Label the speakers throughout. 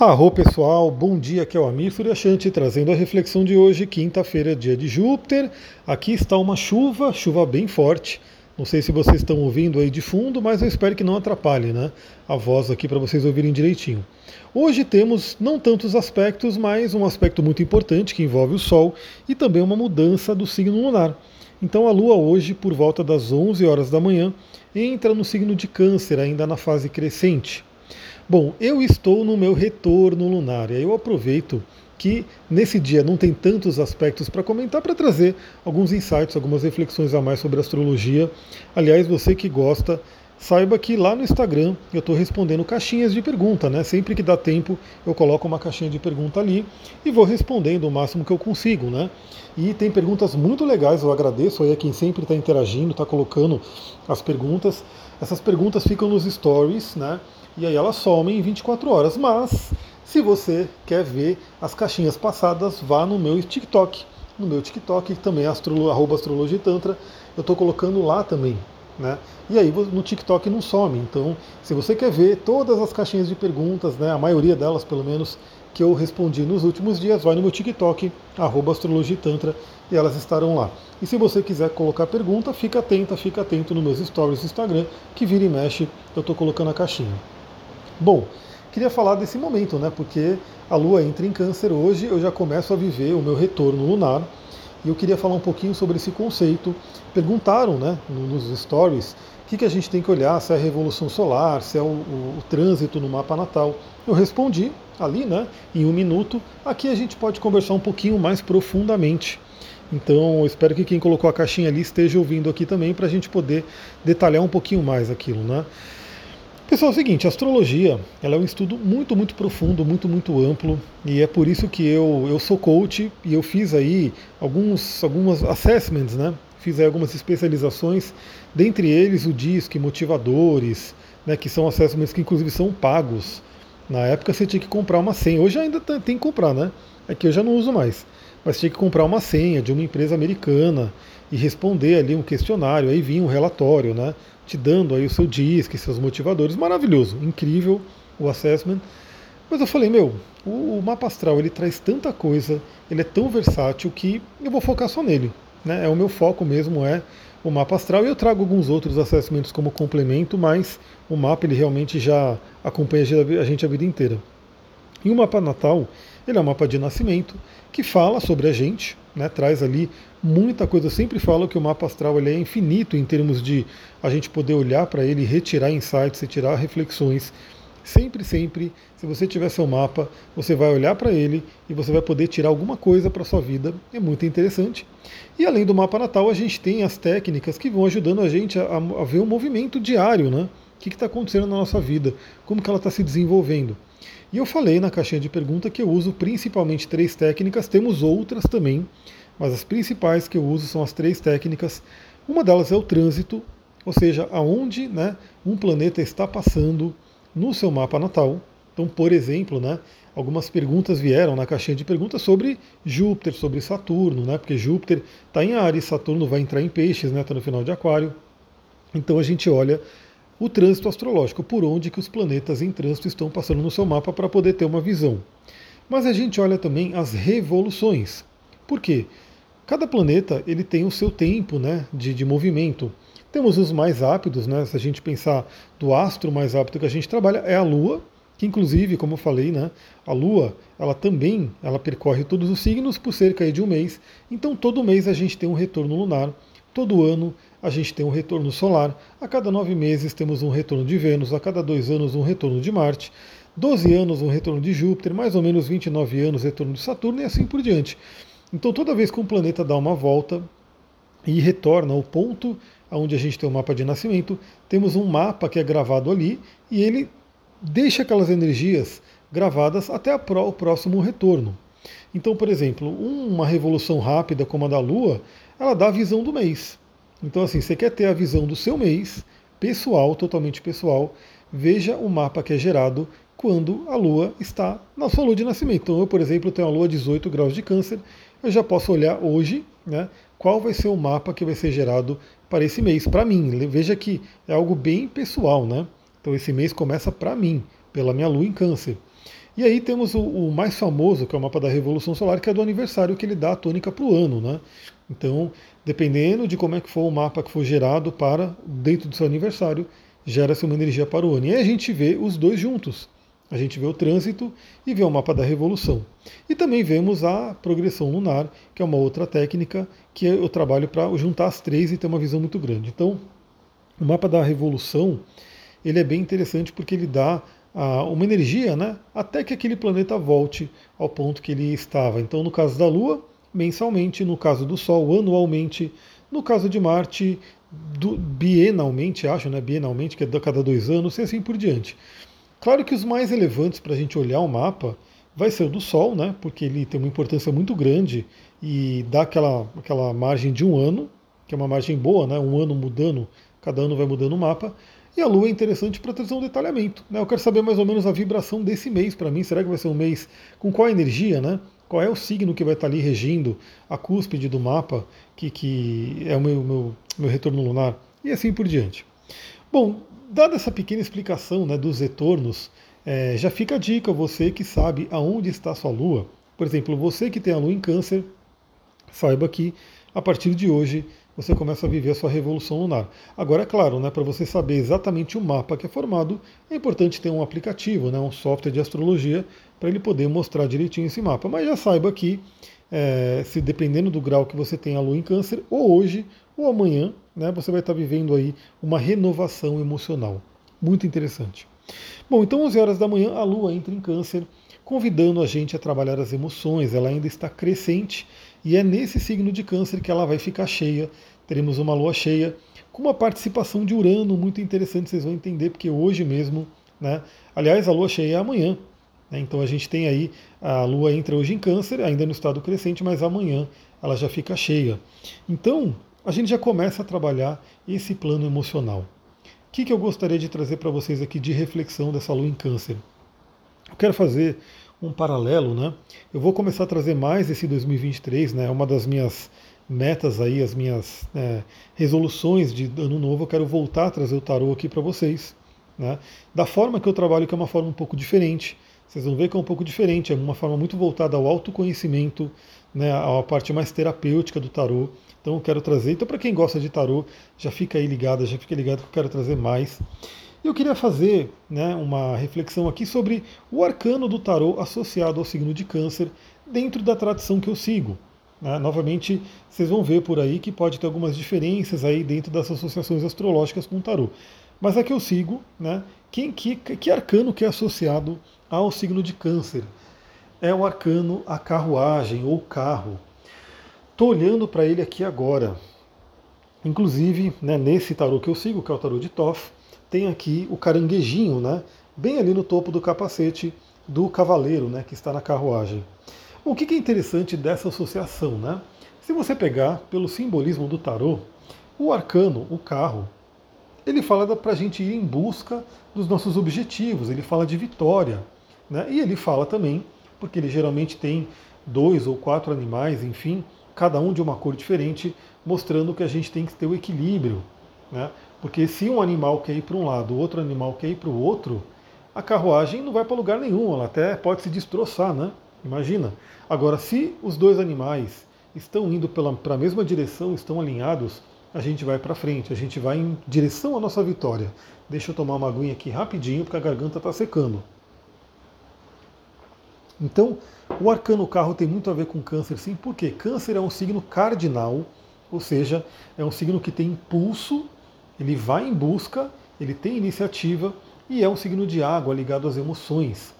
Speaker 1: Arro pessoal, bom dia, aqui é o Amir Suryashanti trazendo a reflexão de hoje, quinta-feira, dia de Júpiter. Aqui está uma chuva, chuva bem forte. Não sei se vocês estão ouvindo aí de fundo, mas eu espero que não atrapalhe né, a voz aqui para vocês ouvirem direitinho. Hoje temos não tantos aspectos, mas um aspecto muito importante que envolve o Sol e também uma mudança do signo lunar. Então a Lua hoje, por volta das 11 horas da manhã, entra no signo de Câncer, ainda na fase crescente. Bom, eu estou no meu retorno lunar e eu aproveito que nesse dia não tem tantos aspectos para comentar para trazer alguns insights, algumas reflexões a mais sobre astrologia. Aliás, você que gosta, saiba que lá no Instagram eu estou respondendo caixinhas de pergunta, né? Sempre que dá tempo eu coloco uma caixinha de pergunta ali e vou respondendo o máximo que eu consigo, né? E tem perguntas muito legais, eu agradeço aí a quem sempre está interagindo, está colocando as perguntas. Essas perguntas ficam nos stories, né? E aí elas somem em 24 horas. Mas, se você quer ver as caixinhas passadas, vá no meu TikTok. No meu TikTok, também é arroba astrologia tantra, eu estou colocando lá também. Né? E aí no TikTok não some. Então, se você quer ver todas as caixinhas de perguntas, né, a maioria delas pelo menos, que eu respondi nos últimos dias, vai no meu TikTok, arroba astrologitantra, e elas estarão lá. E se você quiser colocar pergunta, fica atenta, fica atento nos meus stories do Instagram, que vira e mexe, eu estou colocando a caixinha. Bom, queria falar desse momento, né? Porque a Lua entra em Câncer hoje, eu já começo a viver o meu retorno lunar. E eu queria falar um pouquinho sobre esse conceito. Perguntaram, né, nos stories, o que, que a gente tem que olhar, se é a revolução solar, se é o, o, o trânsito no mapa natal. Eu respondi ali, né, em um minuto. Aqui a gente pode conversar um pouquinho mais profundamente. Então, espero que quem colocou a caixinha ali esteja ouvindo aqui também para a gente poder detalhar um pouquinho mais aquilo, né? Pessoal, é o seguinte, a astrologia ela é um estudo muito, muito profundo, muito, muito amplo, e é por isso que eu, eu sou coach e eu fiz aí alguns algumas assessments, né? Fiz aí algumas especializações, dentre eles o DISC, motivadores, né, que são assessments que inclusive são pagos. Na época você tinha que comprar uma senha, hoje ainda tem que comprar, né? É que eu já não uso mais. Mas tinha que comprar uma senha de uma empresa americana e responder ali um questionário, aí vinha um relatório, né? te dando aí o seu disque, seus motivadores. Maravilhoso, incrível o assessment. Mas eu falei, meu, o, mapa astral ele traz tanta coisa, ele é tão versátil que eu vou focar só nele. Né? É o meu foco mesmo, é o mapa astral. E eu trago alguns outros assessmentos como complemento, mas o mapa ele realmente já acompanha a gente a vida inteira. E o mapa natal, ele é um mapa de nascimento que fala sobre a gente, né, traz ali muita coisa. Eu sempre falo que o mapa astral ele é infinito em termos de a gente poder olhar para ele, retirar insights, retirar reflexões. Sempre, sempre, se você tiver seu mapa, você vai olhar para ele e você vai poder tirar alguma coisa para sua vida. É muito interessante. E além do mapa natal, a gente tem as técnicas que vão ajudando a gente a, a ver o movimento diário, né? O que está acontecendo na nossa vida, como que ela está se desenvolvendo. E eu falei na caixinha de pergunta que eu uso principalmente três técnicas, temos outras também, mas as principais que eu uso são as três técnicas. Uma delas é o trânsito, ou seja, aonde né, um planeta está passando no seu mapa natal. Então, por exemplo, né, algumas perguntas vieram na caixinha de perguntas sobre Júpiter, sobre Saturno, né, porque Júpiter está em Ares, Saturno vai entrar em Peixes, está né, no final de Aquário. Então a gente olha o trânsito astrológico, por onde que os planetas em trânsito estão passando no seu mapa para poder ter uma visão. Mas a gente olha também as revoluções. Por quê? Cada planeta ele tem o seu tempo né, de, de movimento. Temos os mais rápidos, né, se a gente pensar do astro mais rápido que a gente trabalha, é a Lua, que inclusive, como eu falei, né, a Lua ela também ela percorre todos os signos por cerca de um mês. Então todo mês a gente tem um retorno lunar. Todo ano a gente tem um retorno solar, a cada nove meses temos um retorno de Vênus, a cada dois anos um retorno de Marte, 12 anos um retorno de Júpiter, mais ou menos 29 anos retorno de Saturno e assim por diante. Então toda vez que um planeta dá uma volta e retorna ao ponto onde a gente tem o um mapa de nascimento, temos um mapa que é gravado ali e ele deixa aquelas energias gravadas até o próximo retorno. Então, por exemplo, uma revolução rápida como a da Lua, ela dá a visão do mês. Então, assim, você quer ter a visão do seu mês, pessoal, totalmente pessoal, veja o mapa que é gerado quando a Lua está na sua lua de nascimento. Então, eu, por exemplo, tenho a Lua 18 graus de câncer, eu já posso olhar hoje né, qual vai ser o mapa que vai ser gerado para esse mês, para mim. Veja que é algo bem pessoal, né? Então esse mês começa para mim, pela minha lua em câncer. E aí temos o, o, mais famoso, que é o mapa da Revolução Solar, que é do aniversário que ele dá a tônica para o ano. Né? Então, dependendo de como é que for o mapa que for gerado para dentro do seu aniversário, gera-se uma energia para o ano. E aí a gente vê os dois juntos. A gente vê o trânsito e vê o mapa da revolução. E também vemos a progressão lunar, que é uma outra técnica que eu trabalho para juntar as três e ter uma visão muito grande. Então, o mapa da revolução ele é bem interessante porque ele dá ah, uma energia, né, até que aquele planeta volte ao ponto que ele estava. Então, no caso da Lua, mensalmente, no caso do Sol, anualmente, no caso de Marte, do, bienalmente, acho, né, bienalmente, que é a cada dois anos, e assim por diante. Claro que os mais relevantes para a gente olhar o mapa vai ser o do Sol, né? Porque ele tem uma importância muito grande e dá aquela, aquela margem de um ano, que é uma margem boa, né? Um ano mudando, cada ano vai mudando o mapa. E a Lua é interessante para trazer um detalhamento. Né? Eu quero saber mais ou menos a vibração desse mês para mim. Será que vai ser um mês com qual energia, né? Qual é o signo que vai estar ali regindo a cúspide do mapa, que, que é o meu, meu, meu retorno lunar, e assim por diante. Bom, dada essa pequena explicação né, dos retornos, é, já fica a dica, você que sabe aonde está sua lua. Por exemplo, você que tem a lua em câncer, saiba que a partir de hoje você começa a viver a sua revolução lunar. Agora, é claro, né, para você saber exatamente o mapa que é formado, é importante ter um aplicativo, né, um software de astrologia, para ele poder mostrar direitinho esse mapa. Mas já saiba que, é, se dependendo do grau que você tem a lua em câncer, ou hoje ou amanhã, né, você vai estar vivendo aí uma renovação emocional. Muito interessante. Bom, então 11 horas da manhã a Lua entra em câncer, convidando a gente a trabalhar as emoções. Ela ainda está crescente e é nesse signo de câncer que ela vai ficar cheia. Teremos uma lua cheia com uma participação de Urano muito interessante, vocês vão entender, porque hoje mesmo, né? Aliás, a lua cheia é amanhã. Né, então a gente tem aí, a lua entra hoje em câncer, ainda no estado crescente, mas amanhã ela já fica cheia. Então, a gente já começa a trabalhar esse plano emocional. O que, que eu gostaria de trazer para vocês aqui de reflexão dessa lua em câncer? Eu quero fazer um paralelo, né? Eu vou começar a trazer mais esse 2023, né? Uma das minhas metas aí, as minhas é, resoluções de ano novo. Eu quero voltar a trazer o tarô aqui para vocês, né? Da forma que eu trabalho, que é uma forma um pouco diferente. Vocês vão ver que é um pouco diferente, é uma forma muito voltada ao autoconhecimento, né? A parte mais terapêutica do tarô. Então eu quero trazer. Então, para quem gosta de tarô, já fica aí ligado, já fica ligado que eu quero trazer mais. Eu queria fazer né, uma reflexão aqui sobre o arcano do tarô associado ao signo de câncer dentro da tradição que eu sigo. Né? Novamente, vocês vão ver por aí que pode ter algumas diferenças aí dentro das associações astrológicas com o tarô. Mas a que eu sigo, né, quem, que, que arcano que é associado ao signo de câncer? É o arcano a carruagem ou carro. Estou olhando para ele aqui agora. Inclusive, né, nesse tarô que eu sigo, que é o tarô de Toff, tem aqui o caranguejinho, né, bem ali no topo do capacete do cavaleiro, né, que está na carruagem. O que é interessante dessa associação, né? Se você pegar pelo simbolismo do tarô, o arcano, o carro, ele fala para a gente ir em busca dos nossos objetivos, ele fala de vitória, né? E ele fala também, porque ele geralmente tem dois ou quatro animais, enfim, cada um de uma cor diferente, mostrando que a gente tem que ter o equilíbrio. Né? Porque se um animal quer ir para um lado, o outro animal quer ir para o outro, a carruagem não vai para lugar nenhum, ela até pode se destroçar, né? Imagina. Agora, se os dois animais estão indo para a mesma direção, estão alinhados, a gente vai para frente, a gente vai em direção à nossa vitória. Deixa eu tomar uma aguinha aqui rapidinho, porque a garganta está secando. Então, o arcano carro tem muito a ver com câncer, sim, porque câncer é um signo cardinal, ou seja, é um signo que tem impulso, ele vai em busca, ele tem iniciativa e é um signo de água ligado às emoções.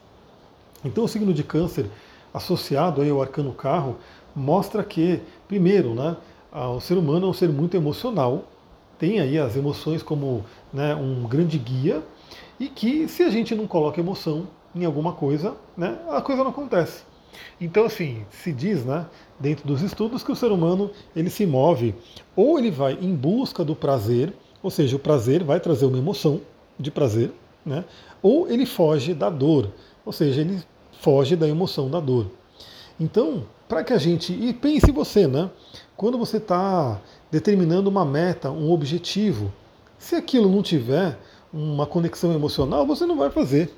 Speaker 1: Então, o signo de câncer, associado aí ao arcano carro, mostra que, primeiro, né, o ser humano é um ser muito emocional, tem aí as emoções como né, um grande guia, e que se a gente não coloca emoção, em alguma coisa, né, a coisa não acontece. Então, assim, se diz, né, dentro dos estudos, que o ser humano ele se move ou ele vai em busca do prazer, ou seja, o prazer vai trazer uma emoção de prazer, né, ou ele foge da dor, ou seja, ele foge da emoção da dor. Então, para que a gente. E pense você, né? Quando você está determinando uma meta, um objetivo, se aquilo não tiver uma conexão emocional, você não vai fazer.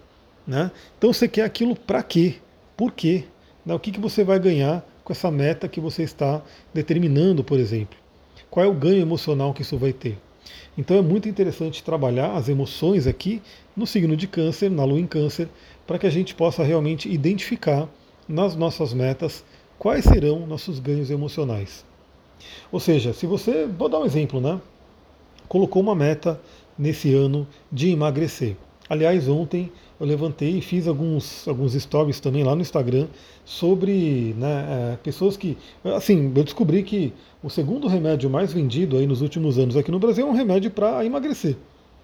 Speaker 1: Né? Então você quer aquilo para quê? Por quê? Né? O que, que você vai ganhar com essa meta que você está determinando, por exemplo? Qual é o ganho emocional que isso vai ter? Então é muito interessante trabalhar as emoções aqui no signo de Câncer, na Lua em Câncer, para que a gente possa realmente identificar nas nossas metas quais serão nossos ganhos emocionais. Ou seja, se você, vou dar um exemplo, né? Colocou uma meta nesse ano de emagrecer. Aliás, ontem eu levantei e fiz alguns, alguns stories também lá no Instagram sobre né, é, pessoas que. Assim, eu descobri que o segundo remédio mais vendido aí nos últimos anos aqui no Brasil é um remédio para emagrecer.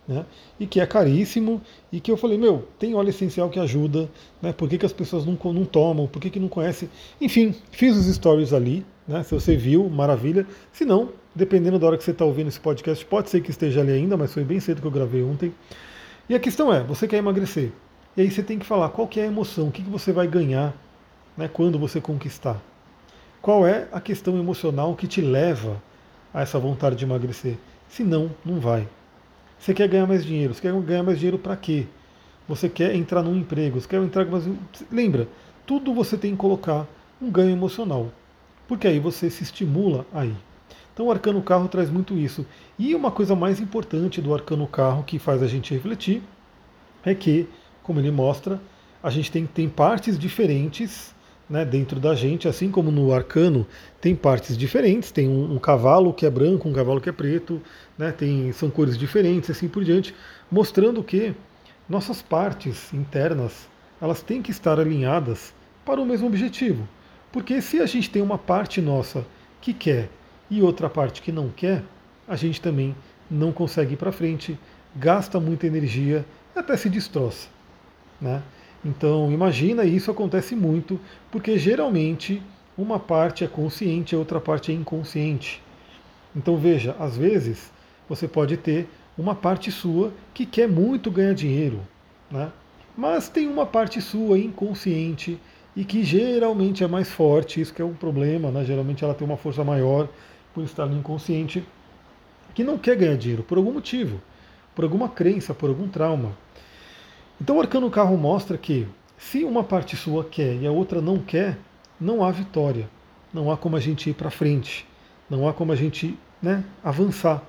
Speaker 1: Né, e que é caríssimo, e que eu falei, meu, tem óleo essencial que ajuda, né, por que, que as pessoas não, não tomam, por que, que não conhecem? Enfim, fiz os stories ali, né, se você viu, maravilha. Se não, dependendo da hora que você está ouvindo esse podcast, pode ser que esteja ali ainda, mas foi bem cedo que eu gravei ontem. E a questão é, você quer emagrecer. E aí você tem que falar qual que é a emoção, o que, que você vai ganhar né, quando você conquistar. Qual é a questão emocional que te leva a essa vontade de emagrecer? Se não, não vai. Você quer ganhar mais dinheiro. Você quer ganhar mais dinheiro para quê? Você quer entrar num emprego. Você quer entrar mais... Lembra, tudo você tem que colocar um ganho emocional. Porque aí você se estimula aí. Então o arcano carro traz muito isso. E uma coisa mais importante do arcano carro que faz a gente refletir é que, como ele mostra, a gente tem, tem partes diferentes né, dentro da gente, assim como no arcano tem partes diferentes, tem um, um, cavalo que é branco, um cavalo que é preto, né, tem, são cores diferentes, assim por diante, mostrando que nossas partes internas elas têm que estar alinhadas para o mesmo objetivo. Porque se a gente tem uma parte nossa que quer e outra parte que não quer, a gente também não consegue ir para frente, gasta muita energia até se destroça. Né? Então imagina, isso acontece muito, porque geralmente uma parte é consciente, a outra parte é inconsciente. Então veja, às vezes você pode ter uma parte sua que quer muito ganhar dinheiro, né? mas tem uma parte sua inconsciente e que geralmente é mais forte, isso que é um problema, né? geralmente ela tem uma força maior, por estar no inconsciente, que não quer ganhar dinheiro por algum motivo, por alguma crença, por algum trauma. Então o arcano carro mostra que se uma parte sua quer e a outra não quer, não há vitória, não há como a gente ir para frente, não há como a gente né, avançar.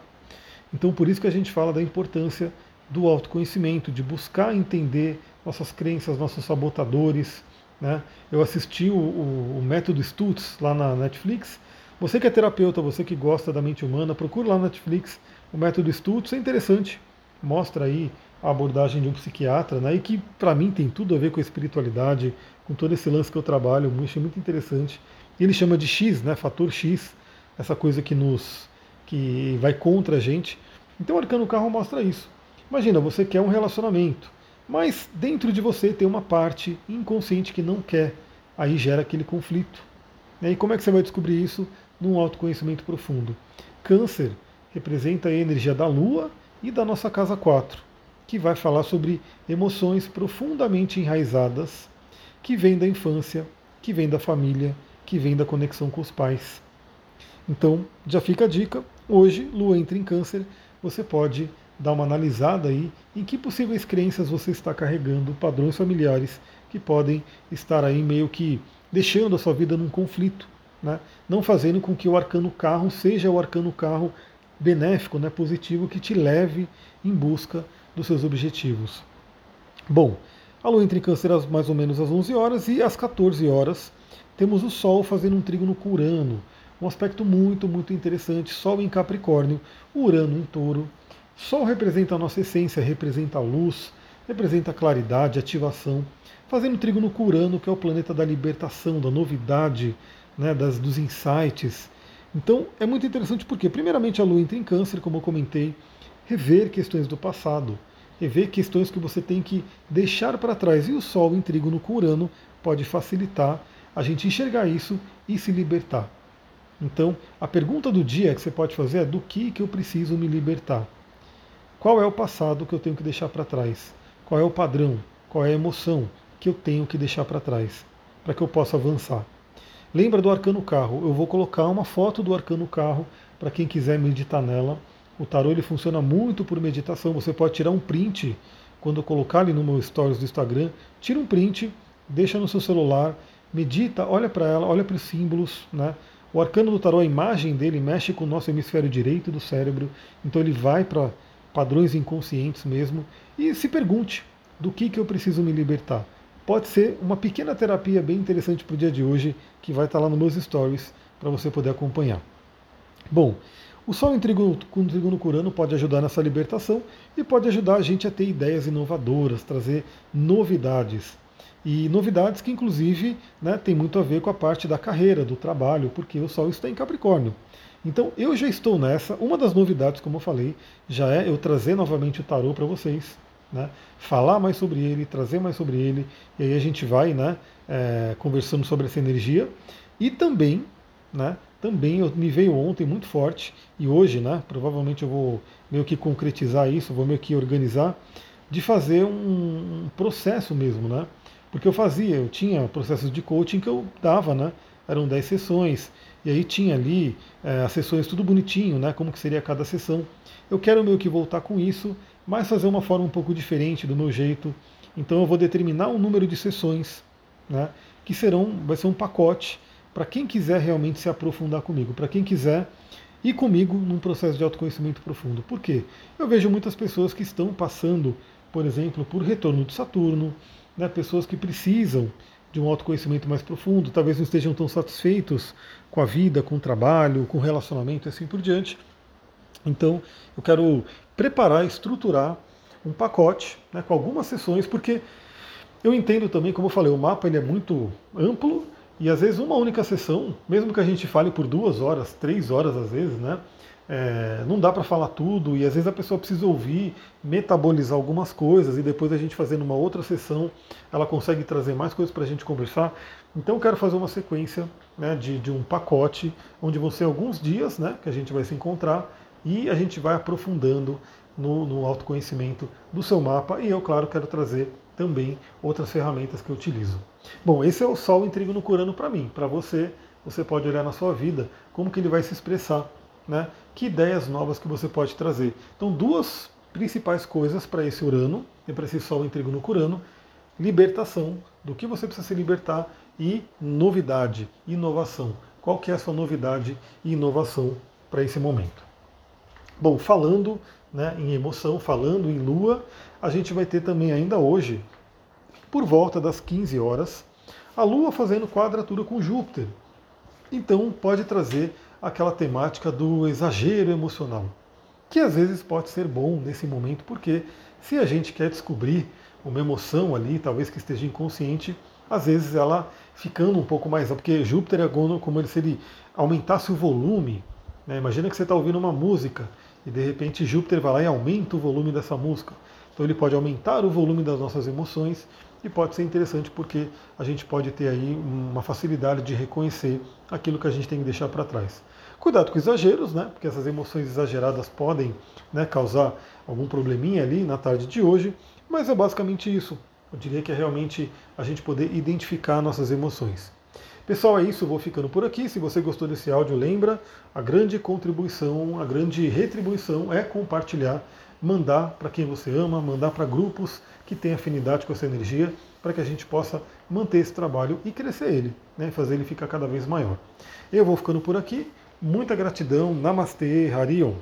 Speaker 1: Então por isso que a gente fala da importância do autoconhecimento, de buscar entender nossas crenças, nossos sabotadores. Né? Eu assisti o, o, o método Stutz lá na Netflix você que é terapeuta, você que gosta da mente humana, procure lá na Netflix o método Stutz, é interessante. Mostra aí a abordagem de um psiquiatra, né, e que para mim tem tudo a ver com a espiritualidade, com todo esse lance que eu trabalho, eu achei muito interessante. Ele chama de X, né, fator X, essa coisa que nos que vai contra a gente. Então o arcano carro mostra isso. Imagina, você quer um relacionamento, mas dentro de você tem uma parte inconsciente que não quer. Aí gera aquele conflito. E como é que você vai descobrir isso? num autoconhecimento profundo. Câncer representa a energia da Lua e da nossa casa 4, que vai falar sobre emoções profundamente enraizadas que vêm da infância, que vêm da família, que vêm da conexão com os pais. Então, já fica a dica. Hoje, Lua entra em Câncer, você pode dar uma analisada aí em que possíveis crenças você está carregando, padrões familiares que podem estar aí meio que deixando a sua vida num conflito né? não fazendo com que o arcano carro seja o arcano carro benéfico, né, positivo, que te leve em busca dos seus objetivos. Bom, a lua entra em câncer mais ou menos às 11 horas e às 14 horas temos o Sol fazendo um trígono com Urano, um aspecto muito, muito interessante, Sol em Capricórnio, Urano em Touro. Sol representa a nossa essência, representa a luz, representa a claridade, ativação, fazendo trígono com Urano, que é o planeta da libertação, da novidade, né, das, dos insights. Então é muito interessante porque, primeiramente, a Lua entra em Câncer, como eu comentei, rever questões do passado, rever questões que você tem que deixar para trás. E o Sol em Trígono com Urano pode facilitar a gente enxergar isso e se libertar. Então, a pergunta do dia que você pode fazer é: do que, que eu preciso me libertar? Qual é o passado que eu tenho que deixar para trás? Qual é o padrão? Qual é a emoção que eu tenho que deixar para trás para que eu possa avançar? Lembra do arcano carro? Eu vou colocar uma foto do arcano carro para quem quiser meditar nela. O tarô ele funciona muito por meditação. Você pode tirar um print quando eu colocar ali no meu stories do Instagram, tira um print, deixa no seu celular, medita, olha para ela, olha para os símbolos, né? O arcano do tarô, a imagem dele mexe com o nosso hemisfério direito do cérebro, então ele vai para padrões inconscientes mesmo, e se pergunte do que, que eu preciso me libertar. Pode ser uma pequena terapia bem interessante para o dia de hoje, que vai estar lá nos meus stories para você poder acompanhar. Bom, o Sol em trigo, com trigo no Curano pode ajudar nessa libertação e pode ajudar a gente a ter ideias inovadoras, trazer novidades. E novidades que, inclusive, né, tem muito a ver com a parte da carreira, do trabalho, porque o Sol está em Capricórnio. Então, eu já estou nessa. Uma das novidades, como eu falei, já é eu trazer novamente o tarô para vocês, né, falar mais sobre ele, trazer mais sobre ele, e aí a gente vai né, é, conversando sobre essa energia. E também né, também me veio ontem muito forte e hoje, né, provavelmente eu vou meio que concretizar isso, vou meio que organizar de fazer um, processo mesmo, né? Porque eu fazia, eu tinha processos de coaching que eu dava, né? Eram 10 sessões, e aí tinha ali é, as sessões tudo bonitinho, né? Como que seria cada sessão. Eu quero meio que voltar com isso, mas fazer uma forma um pouco diferente do meu jeito. Então eu vou determinar um número de sessões, né? Que serão, vai ser um pacote para quem quiser realmente se aprofundar comigo, para quem quiser ir comigo num processo de autoconhecimento profundo. Por quê? Eu vejo muitas pessoas que estão passando, por exemplo, por retorno de Saturno, né, pessoas que precisam de um autoconhecimento mais profundo, talvez não estejam tão satisfeitos com a vida, com o trabalho, com o relacionamento e assim por diante. Então, eu quero preparar, estruturar um pacote né, com algumas sessões, porque eu entendo também, como eu falei, o mapa ele é muito amplo e às vezes uma única sessão, mesmo que a gente fale por duas horas, três horas às vezes, né? É, não dá para falar tudo e às vezes a pessoa precisa ouvir, metabolizar algumas coisas e depois a gente fazendo uma outra sessão, ela consegue trazer mais coisas para a gente conversar. Então eu quero fazer uma sequência né, de, de um pacote onde vão ser alguns dias né, que a gente vai se encontrar e a gente vai aprofundando no, no autoconhecimento do seu mapa e eu, claro, quero trazer também outras ferramentas que eu utilizo. Bom, esse é o Sol em Trigo no Curano para mim. Para você, você pode olhar na sua vida como que ele vai se expressar, né? Que ideias novas que você pode trazer. Então, duas principais coisas para esse Urano e para esse Sol em Trigo no Curano: libertação, do que você precisa se libertar e novidade, inovação. Qual que é a sua novidade e inovação para esse momento? Bom, falando né, em emoção, falando em lua, a gente vai ter também ainda hoje, por volta das 15 horas, a lua fazendo quadratura com Júpiter. Então pode trazer aquela temática do exagero emocional, que às vezes pode ser bom nesse momento, porque se a gente quer descobrir uma emoção ali, talvez que esteja inconsciente, às vezes ela ficando um pouco mais, porque Júpiter é como se ele aumentasse o volume. Né? Imagina que você está ouvindo uma música e de repente Júpiter vai lá e aumenta o volume dessa música. Então ele pode aumentar o volume das nossas emoções e pode ser interessante porque a gente pode ter aí uma facilidade de reconhecer aquilo que a gente tem que deixar para trás. Cuidado com exageros, né? Porque essas emoções exageradas podem né, causar algum probleminha ali na tarde de hoje, mas é basicamente isso. Eu diria que é realmente a gente poder identificar nossas emoções. Pessoal, é isso, vou ficando por aqui. Se você gostou desse áudio, lembra, a grande contribuição, a grande retribuição é compartilhar, mandar para quem você ama, mandar para grupos que têm afinidade com essa energia, para que a gente possa manter esse trabalho e crescer ele, né, fazer ele ficar cada vez maior. Eu vou ficando por aqui. Muita gratidão. Namastê, Harion.